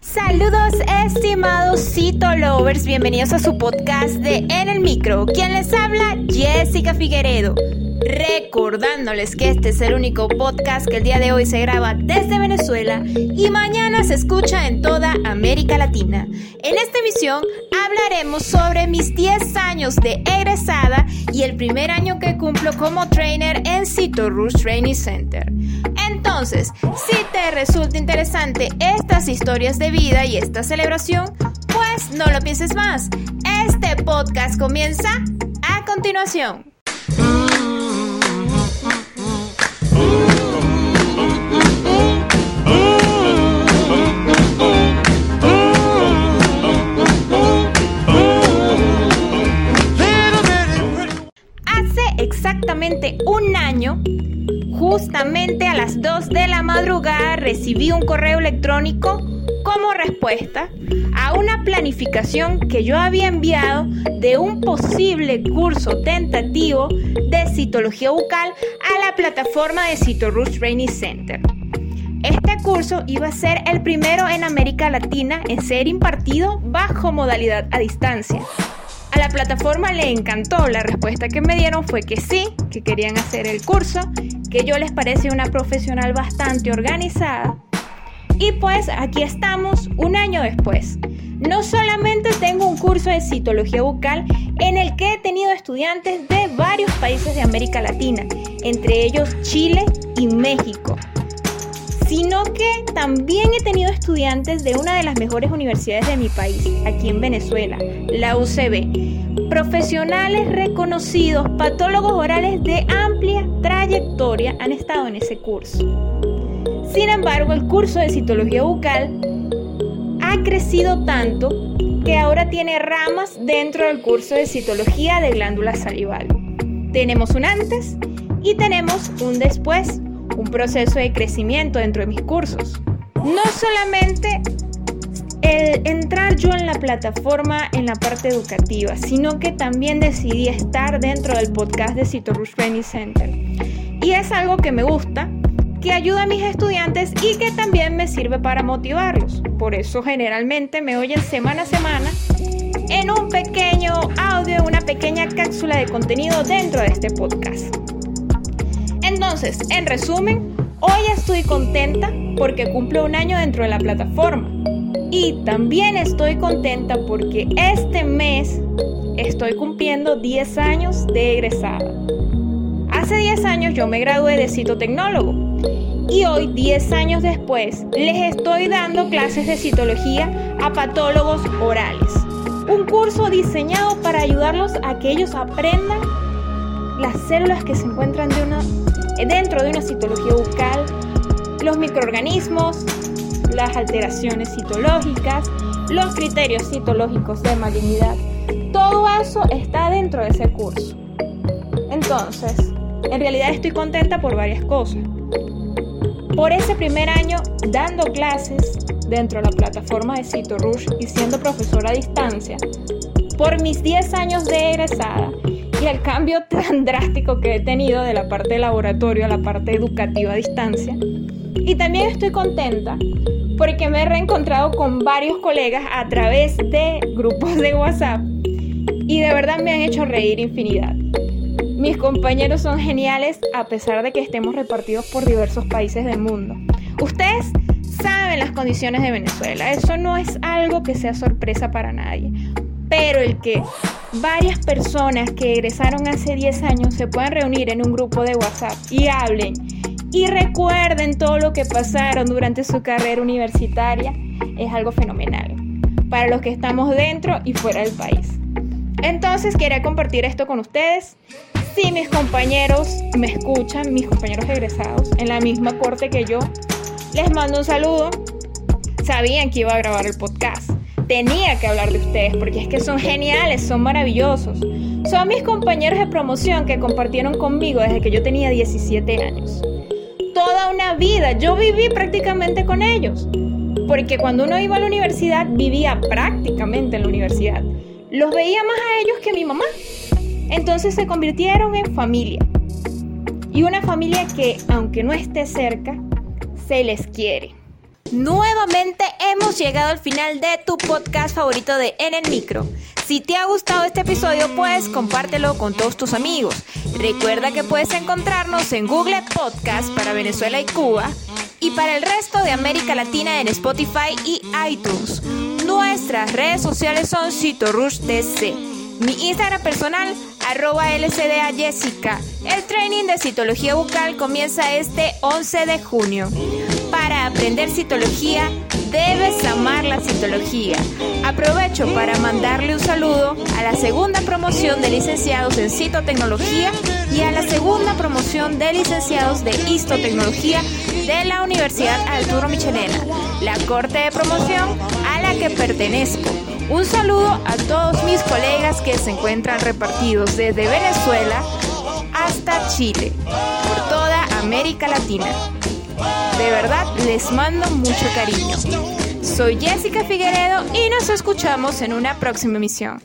Saludos estimados Cito Lovers, bienvenidos a su podcast de En el Micro. Quien les habla, Jessica Figueredo. Recordándoles que este es el único podcast que el día de hoy se graba desde Venezuela y mañana se escucha en toda América Latina. En esta emisión hablaremos sobre mis 10 años de egresada y el primer año que cumplo como trainer en Cito Rush Training Center. Entonces, si te resulta interesante estas historias de vida y esta celebración, pues no lo pienses más. Este podcast comienza a continuación. Un año Justamente a las 2 de la madrugada recibí un correo electrónico como respuesta a una planificación que yo había enviado de un posible curso tentativo de citología bucal a la plataforma de CitoRush Training Center. Este curso iba a ser el primero en América Latina en ser impartido bajo modalidad a distancia. A la plataforma le encantó, la respuesta que me dieron fue que sí, que querían hacer el curso, que yo les parece una profesional bastante organizada. Y pues aquí estamos un año después. No solamente tengo un curso de citología bucal en el que he tenido estudiantes de varios países de América Latina, entre ellos Chile y México sino que también he tenido estudiantes de una de las mejores universidades de mi país, aquí en Venezuela, la UCB. Profesionales reconocidos, patólogos orales de amplia trayectoria han estado en ese curso. Sin embargo, el curso de citología bucal ha crecido tanto que ahora tiene ramas dentro del curso de citología de glándula salival. Tenemos un antes y tenemos un después un proceso de crecimiento dentro de mis cursos. No solamente el entrar yo en la plataforma en la parte educativa, sino que también decidí estar dentro del podcast de Citorush Training Center. Y es algo que me gusta, que ayuda a mis estudiantes y que también me sirve para motivarlos. Por eso generalmente me oyen semana a semana en un pequeño audio, una pequeña cápsula de contenido dentro de este podcast. Entonces, en resumen, hoy estoy contenta porque cumplo un año dentro de la plataforma. Y también estoy contenta porque este mes estoy cumpliendo 10 años de egresada. Hace 10 años yo me gradué de citotecnólogo y hoy, 10 años después, les estoy dando clases de citología a patólogos orales. Un curso diseñado para ayudarlos a que ellos aprendan las células que se encuentran de una dentro de una citología bucal, los microorganismos, las alteraciones citológicas, los criterios citológicos de malignidad. Todo eso está dentro de ese curso. Entonces, en realidad estoy contenta por varias cosas. Por ese primer año dando clases dentro de la plataforma de CitoRush y siendo profesora a distancia, por mis 10 años de egresada y el cambio tan drástico que he tenido de la parte de laboratorio a la parte educativa a distancia. Y también estoy contenta porque me he reencontrado con varios colegas a través de grupos de WhatsApp y de verdad me han hecho reír infinidad. Mis compañeros son geniales a pesar de que estemos repartidos por diversos países del mundo. Ustedes saben las condiciones de Venezuela, eso no es algo que sea sorpresa para nadie, pero el que varias personas que egresaron hace 10 años se puedan reunir en un grupo de WhatsApp y hablen y recuerden todo lo que pasaron durante su carrera universitaria es algo fenomenal para los que estamos dentro y fuera del país. Entonces quería compartir esto con ustedes. Si mis compañeros me escuchan, mis compañeros egresados en la misma corte que yo, les mando un saludo. Sabían que iba a grabar el podcast tenía que hablar de ustedes porque es que son geniales, son maravillosos. Son mis compañeros de promoción que compartieron conmigo desde que yo tenía 17 años. Toda una vida, yo viví prácticamente con ellos. Porque cuando uno iba a la universidad, vivía prácticamente en la universidad. Los veía más a ellos que a mi mamá. Entonces se convirtieron en familia. Y una familia que, aunque no esté cerca, se les quiere. Nuevamente hemos llegado al final de tu podcast favorito de En el Micro. Si te ha gustado este episodio, pues compártelo con todos tus amigos. Recuerda que puedes encontrarnos en Google Podcast para Venezuela y Cuba y para el resto de América Latina en Spotify y iTunes. Nuestras redes sociales son CitoRushDC. Mi Instagram personal, arroba LCDA Jessica. El training de citología bucal comienza este 11 de junio. Aprender citología, debes amar la citología. Aprovecho para mandarle un saludo a la segunda promoción de licenciados en citotecnología y a la segunda promoción de licenciados de histotecnología de la Universidad Arturo Michelena, la corte de promoción a la que pertenezco. Un saludo a todos mis colegas que se encuentran repartidos desde Venezuela hasta Chile, por toda América Latina. De verdad, les mando mucho cariño. Soy Jessica Figueredo y nos escuchamos en una próxima emisión.